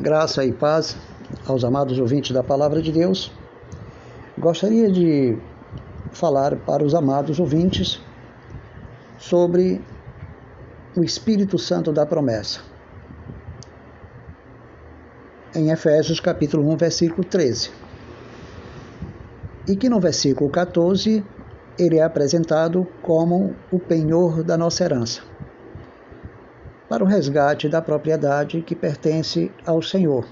Graça e paz aos amados ouvintes da Palavra de Deus. Gostaria de falar para os amados ouvintes sobre o Espírito Santo da promessa. Em Efésios capítulo 1, versículo 13. E que no versículo 14 ele é apresentado como o penhor da nossa herança para o resgate da propriedade que pertence ao Senhor,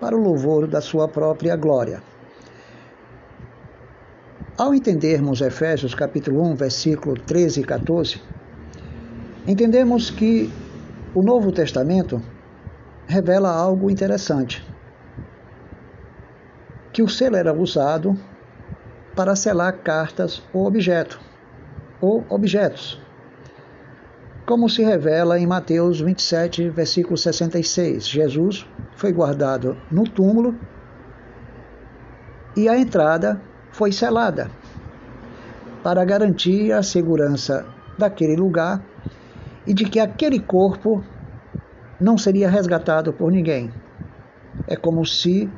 para o louvor da sua própria glória. Ao entendermos Efésios capítulo 1, versículo 13 e 14, entendemos que o Novo Testamento revela algo interessante. Que o selo era usado para selar cartas ou objeto, ou objetos, como se revela em Mateus 27, versículo 66. Jesus foi guardado no túmulo e a entrada foi selada para garantir a segurança daquele lugar e de que aquele corpo não seria resgatado por ninguém. É como se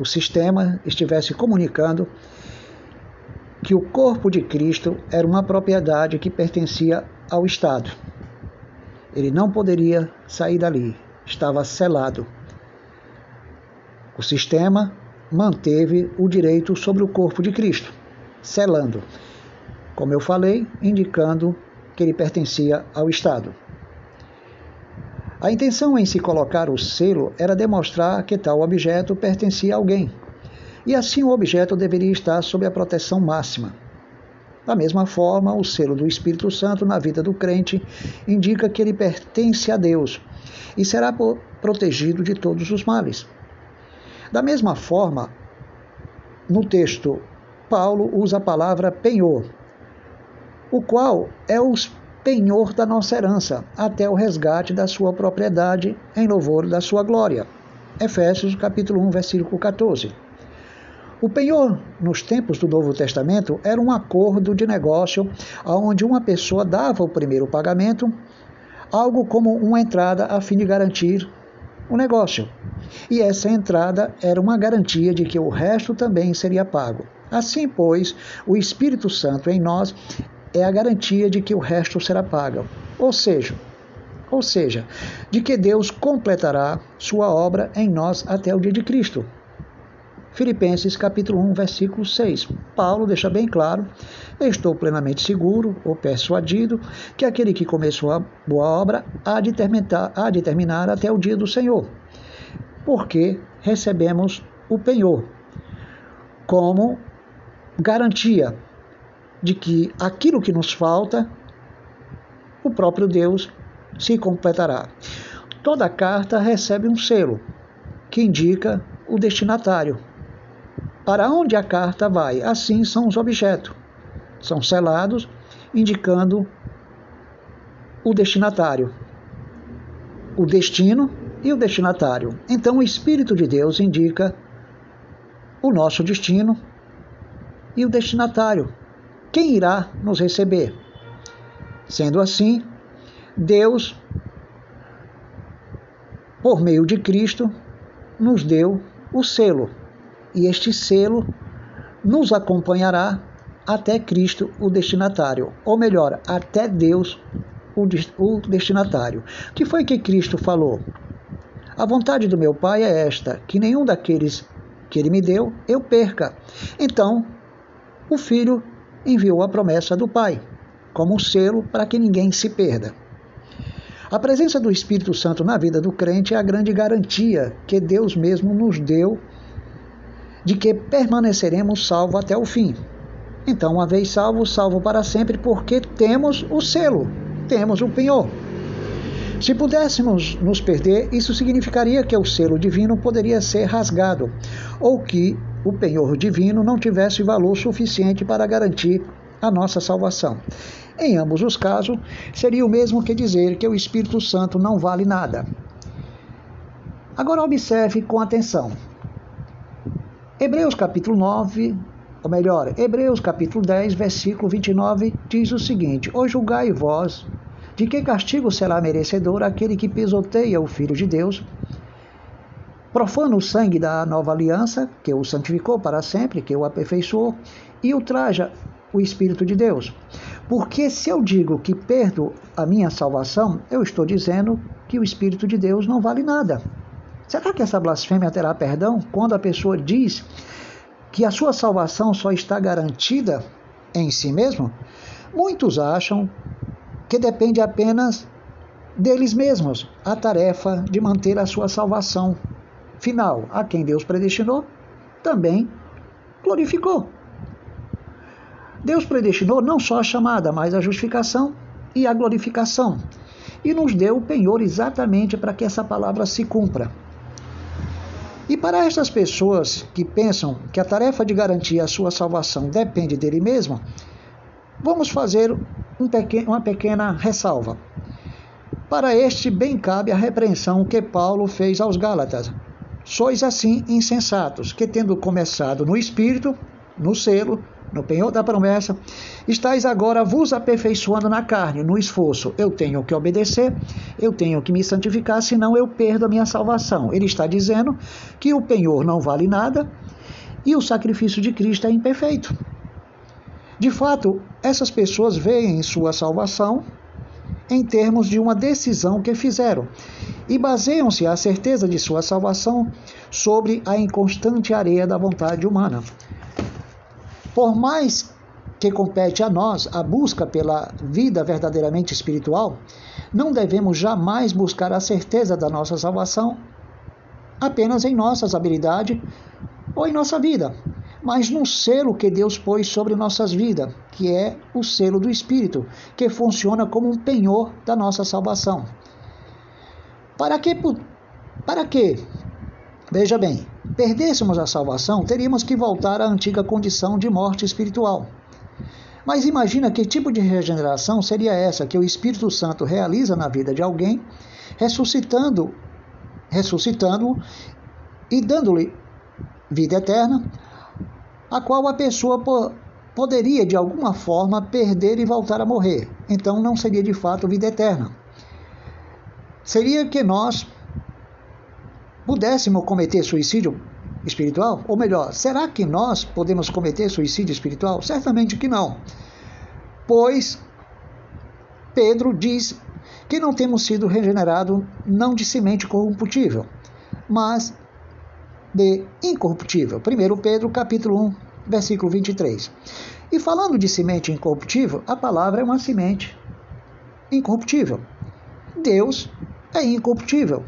o sistema estivesse comunicando que o corpo de Cristo era uma propriedade que pertencia ao Estado. Ele não poderia sair dali, estava selado. O sistema manteve o direito sobre o corpo de Cristo, selando, como eu falei, indicando que ele pertencia ao Estado. A intenção em se colocar o selo era demonstrar que tal objeto pertencia a alguém, e assim o objeto deveria estar sob a proteção máxima. Da mesma forma, o selo do Espírito Santo na vida do crente indica que ele pertence a Deus e será protegido de todos os males. Da mesma forma, no texto, Paulo usa a palavra penhor, o qual é o penhor da nossa herança, até o resgate da sua propriedade em louvor da sua glória. Efésios capítulo 1, versículo 14. O penhor, nos tempos do Novo Testamento, era um acordo de negócio onde uma pessoa dava o primeiro pagamento, algo como uma entrada a fim de garantir o negócio. E essa entrada era uma garantia de que o resto também seria pago. Assim, pois, o Espírito Santo em nós é a garantia de que o resto será pago. Ou seja, ou seja, de que Deus completará sua obra em nós até o dia de Cristo. Filipenses capítulo 1, versículo 6. Paulo deixa bem claro: Estou plenamente seguro ou persuadido que aquele que começou a boa obra há de terminar, há de terminar até o dia do Senhor. Porque recebemos o penhor como garantia de que aquilo que nos falta, o próprio Deus se completará. Toda carta recebe um selo que indica o destinatário para onde a carta vai. Assim são os objetos. São selados, indicando o destinatário, o destino e o destinatário. Então, o Espírito de Deus indica o nosso destino e o destinatário, quem irá nos receber. Sendo assim, Deus, por meio de Cristo, nos deu o selo e este selo nos acompanhará até Cristo, o destinatário, ou melhor, até Deus, o destinatário. Que foi que Cristo falou? A vontade do meu Pai é esta: que nenhum daqueles que ele me deu eu perca. Então, o Filho enviou a promessa do Pai, como um selo para que ninguém se perda. A presença do Espírito Santo na vida do crente é a grande garantia que Deus mesmo nos deu de que permaneceremos salvos até o fim. Então, uma vez salvo, salvo para sempre, porque temos o selo, temos o penhor. Se pudéssemos nos perder, isso significaria que o selo divino poderia ser rasgado, ou que o penhor divino não tivesse valor suficiente para garantir a nossa salvação. Em ambos os casos, seria o mesmo que dizer que o Espírito Santo não vale nada. Agora observe com atenção. Hebreus capítulo 9, ou melhor, Hebreus capítulo 10, versículo 29, diz o seguinte: Hoje julgai vós, de que castigo será merecedor aquele que pisoteia o Filho de Deus profana o sangue da nova aliança, que o santificou para sempre, que o aperfeiçoou, e ultraja o Espírito de Deus. Porque se eu digo que perdo a minha salvação, eu estou dizendo que o Espírito de Deus não vale nada. Será que essa blasfêmia terá perdão quando a pessoa diz que a sua salvação só está garantida em si mesmo? Muitos acham que depende apenas deles mesmos a tarefa de manter a sua salvação final, a quem Deus predestinou, também glorificou. Deus predestinou não só a chamada, mas a justificação e a glorificação, e nos deu o penhor exatamente para que essa palavra se cumpra. E para estas pessoas que pensam que a tarefa de garantir a sua salvação depende dele mesmo, vamos fazer um pequeno, uma pequena ressalva. Para este bem cabe a repreensão que Paulo fez aos Gálatas, Sois assim insensatos, que tendo começado no espírito, no selo, no penhor da promessa, estáis agora vos aperfeiçoando na carne, no esforço. Eu tenho que obedecer, eu tenho que me santificar, senão eu perdo a minha salvação. Ele está dizendo que o penhor não vale nada e o sacrifício de Cristo é imperfeito. De fato, essas pessoas veem sua salvação em termos de uma decisão que fizeram e baseiam-se a certeza de sua salvação sobre a inconstante areia da vontade humana. Por mais que compete a nós a busca pela vida verdadeiramente espiritual, não devemos jamais buscar a certeza da nossa salvação apenas em nossas habilidades ou em nossa vida, mas num selo que Deus pôs sobre nossas vidas, que é o selo do Espírito, que funciona como um penhor da nossa salvação. Para que, para que, veja bem, perdêssemos a salvação, teríamos que voltar à antiga condição de morte espiritual. Mas imagina que tipo de regeneração seria essa que o Espírito Santo realiza na vida de alguém, ressuscitando, ressuscitando e dando-lhe vida eterna, a qual a pessoa po poderia de alguma forma perder e voltar a morrer. Então não seria de fato vida eterna seria que nós pudéssemos cometer suicídio espiritual? Ou melhor, será que nós podemos cometer suicídio espiritual? Certamente que não. Pois Pedro diz que não temos sido regenerados não de semente corruptível, mas de incorruptível. 1 Pedro capítulo 1, versículo 23. E falando de semente incorruptível, a palavra é uma semente incorruptível. Deus é incorruptível.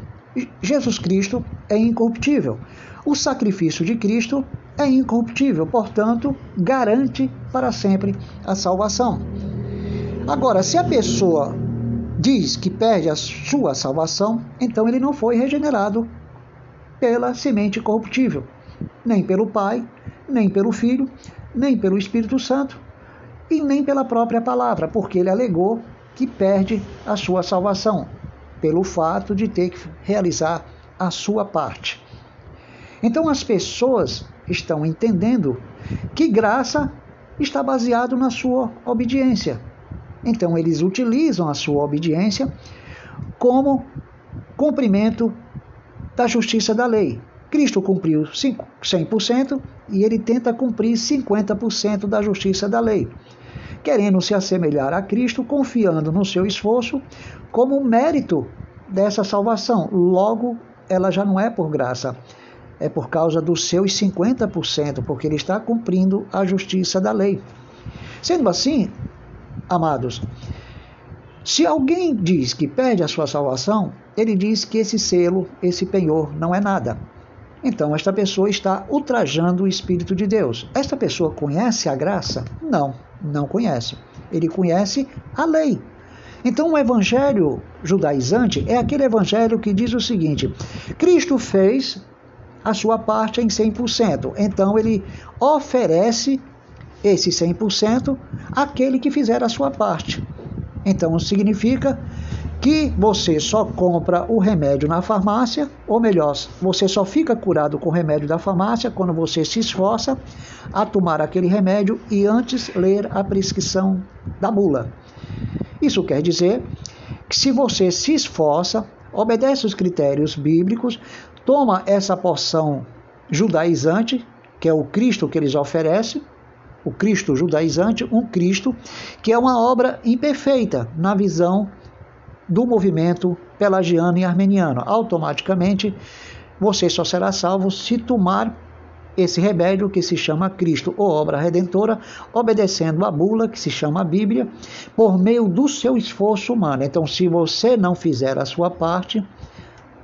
Jesus Cristo é incorruptível. O sacrifício de Cristo é incorruptível, portanto, garante para sempre a salvação. Agora, se a pessoa diz que perde a sua salvação, então ele não foi regenerado pela semente corruptível, nem pelo Pai, nem pelo Filho, nem pelo Espírito Santo e nem pela própria palavra, porque ele alegou que perde a sua salvação pelo fato de ter que realizar a sua parte. Então as pessoas estão entendendo que graça está baseado na sua obediência. Então eles utilizam a sua obediência como cumprimento da justiça da lei. Cristo cumpriu 100% e ele tenta cumprir 50% da justiça da lei, querendo se assemelhar a Cristo, confiando no seu esforço, como mérito dessa salvação. Logo, ela já não é por graça, é por causa dos seus 50%, porque ele está cumprindo a justiça da lei. Sendo assim, amados, se alguém diz que perde a sua salvação, ele diz que esse selo, esse penhor, não é nada. Então, esta pessoa está ultrajando o Espírito de Deus. Esta pessoa conhece a graça? Não, não conhece. Ele conhece a lei. Então, o evangelho judaizante é aquele evangelho que diz o seguinte: Cristo fez a sua parte em 100%. Então, ele oferece esse 100% àquele que fizer a sua parte. Então, significa que você só compra o remédio na farmácia, ou melhor, você só fica curado com o remédio da farmácia quando você se esforça a tomar aquele remédio e antes ler a prescrição da bula. Isso quer dizer que se você se esforça, obedece os critérios bíblicos, toma essa porção judaizante, que é o Cristo que eles oferecem, o Cristo judaizante, um Cristo que é uma obra imperfeita na visão do movimento pelagiano e armeniano. Automaticamente, você só será salvo se tomar esse remédio que se chama Cristo ou obra redentora, obedecendo a bula que se chama Bíblia, por meio do seu esforço humano. Então, se você não fizer a sua parte,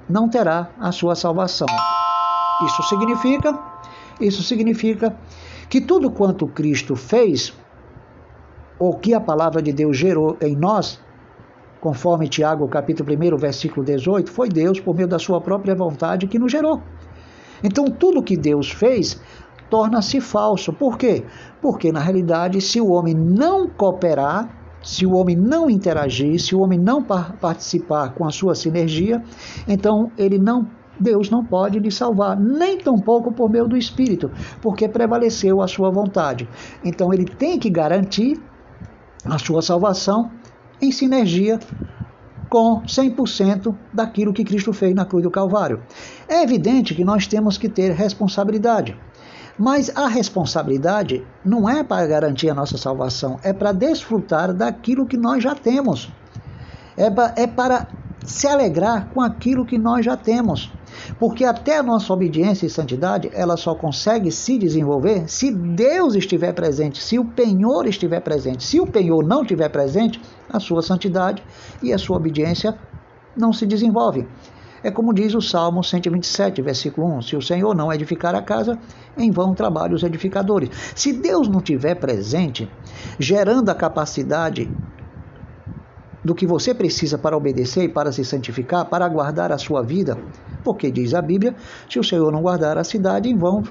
não terá a sua salvação. Isso significa, isso significa que tudo quanto Cristo fez, ou que a palavra de Deus gerou em nós, conforme Tiago capítulo 1, versículo 18, foi Deus, por meio da sua própria vontade, que nos gerou. Então tudo que Deus fez torna-se falso. Por quê? Porque na realidade, se o homem não cooperar, se o homem não interagir, se o homem não participar com a sua sinergia, então ele não Deus não pode lhe salvar, nem tampouco por meio do Espírito, porque prevaleceu a sua vontade. Então ele tem que garantir a sua salvação em sinergia com 100% daquilo que Cristo fez na cruz do Calvário. É evidente que nós temos que ter responsabilidade. Mas a responsabilidade não é para garantir a nossa salvação, é para desfrutar daquilo que nós já temos. É, é para se alegrar com aquilo que nós já temos. Porque até a nossa obediência e santidade, ela só consegue se desenvolver se Deus estiver presente, se o penhor estiver presente. Se o penhor não estiver presente, a sua santidade e a sua obediência não se desenvolve. É como diz o Salmo 127, versículo 1: Se o Senhor não edificar a casa, em vão trabalham os edificadores. Se Deus não estiver presente, gerando a capacidade do que você precisa para obedecer e para se santificar, para guardar a sua vida, porque diz a Bíblia: se o Senhor não guardar a cidade, em vão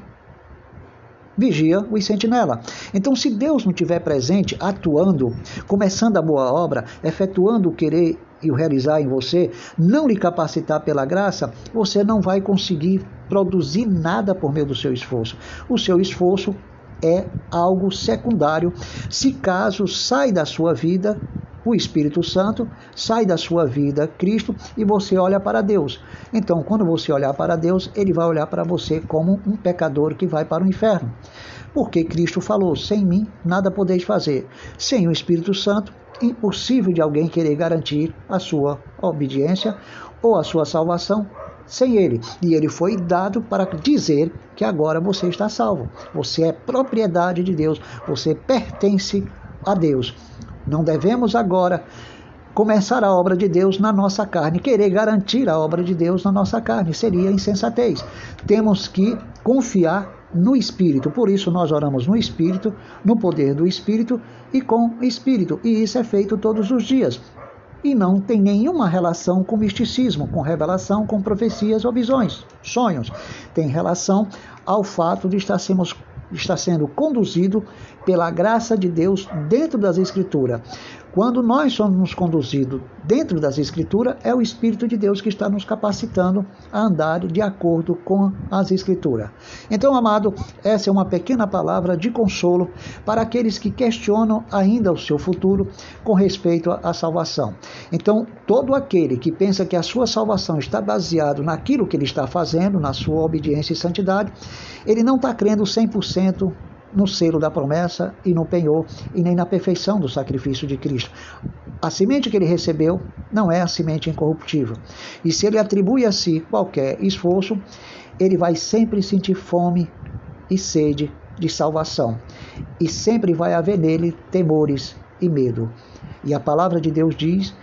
vigia o sentinela. Então, se Deus não estiver presente, atuando, começando a boa obra, efetuando o querer e o realizar em você, não lhe capacitar pela graça, você não vai conseguir produzir nada por meio do seu esforço. O seu esforço é algo secundário se caso sai da sua vida o Espírito Santo, sai da sua vida Cristo e você olha para Deus. Então, quando você olhar para Deus, ele vai olhar para você como um pecador que vai para o inferno. Porque Cristo falou: sem mim nada podeis fazer. Sem o Espírito Santo, impossível de alguém querer garantir a sua obediência ou a sua salvação sem ele. E ele foi dado para dizer que agora você está salvo. Você é propriedade de Deus, você pertence a Deus. Não devemos agora começar a obra de Deus na nossa carne, querer garantir a obra de Deus na nossa carne, seria insensatez. Temos que confiar no Espírito. Por isso nós oramos no Espírito, no poder do Espírito e com o Espírito. E isso é feito todos os dias. E não tem nenhuma relação com misticismo, com revelação, com profecias ou visões, sonhos. Tem relação ao fato de estar sendo está sendo conduzido pela graça de Deus dentro das Escrituras. Quando nós somos conduzidos dentro das Escrituras, é o Espírito de Deus que está nos capacitando a andar de acordo com as Escrituras. Então, amado, essa é uma pequena palavra de consolo para aqueles que questionam ainda o seu futuro com respeito à salvação. Então, todo aquele que pensa que a sua salvação está baseado naquilo que ele está fazendo, na sua obediência e santidade, ele não está crendo 100% no selo da promessa e no penhor, e nem na perfeição do sacrifício de Cristo. A semente que ele recebeu não é a semente incorruptível. E se ele atribui a si qualquer esforço, ele vai sempre sentir fome e sede de salvação. E sempre vai haver nele temores e medo. E a palavra de Deus diz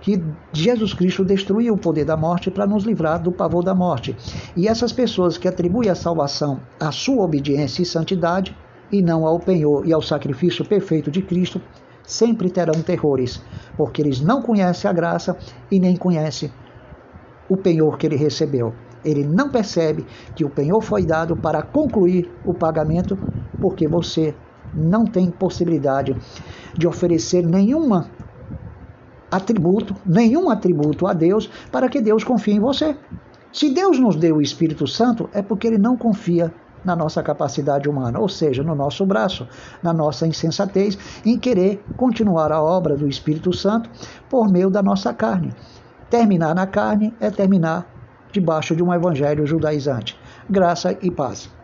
que Jesus Cristo destruiu o poder da morte para nos livrar do pavor da morte. E essas pessoas que atribuem a salvação à sua obediência e santidade e não ao penhor e ao sacrifício perfeito de Cristo, sempre terão terrores, porque eles não conhecem a graça e nem conhecem o penhor que ele recebeu. Ele não percebe que o penhor foi dado para concluir o pagamento, porque você não tem possibilidade de oferecer nenhuma atributo, nenhum atributo a Deus para que Deus confie em você. Se Deus nos deu o Espírito Santo, é porque ele não confia na nossa capacidade humana, ou seja, no nosso braço, na nossa insensatez em querer continuar a obra do Espírito Santo por meio da nossa carne. Terminar na carne é terminar debaixo de um evangelho judaizante. Graça e paz.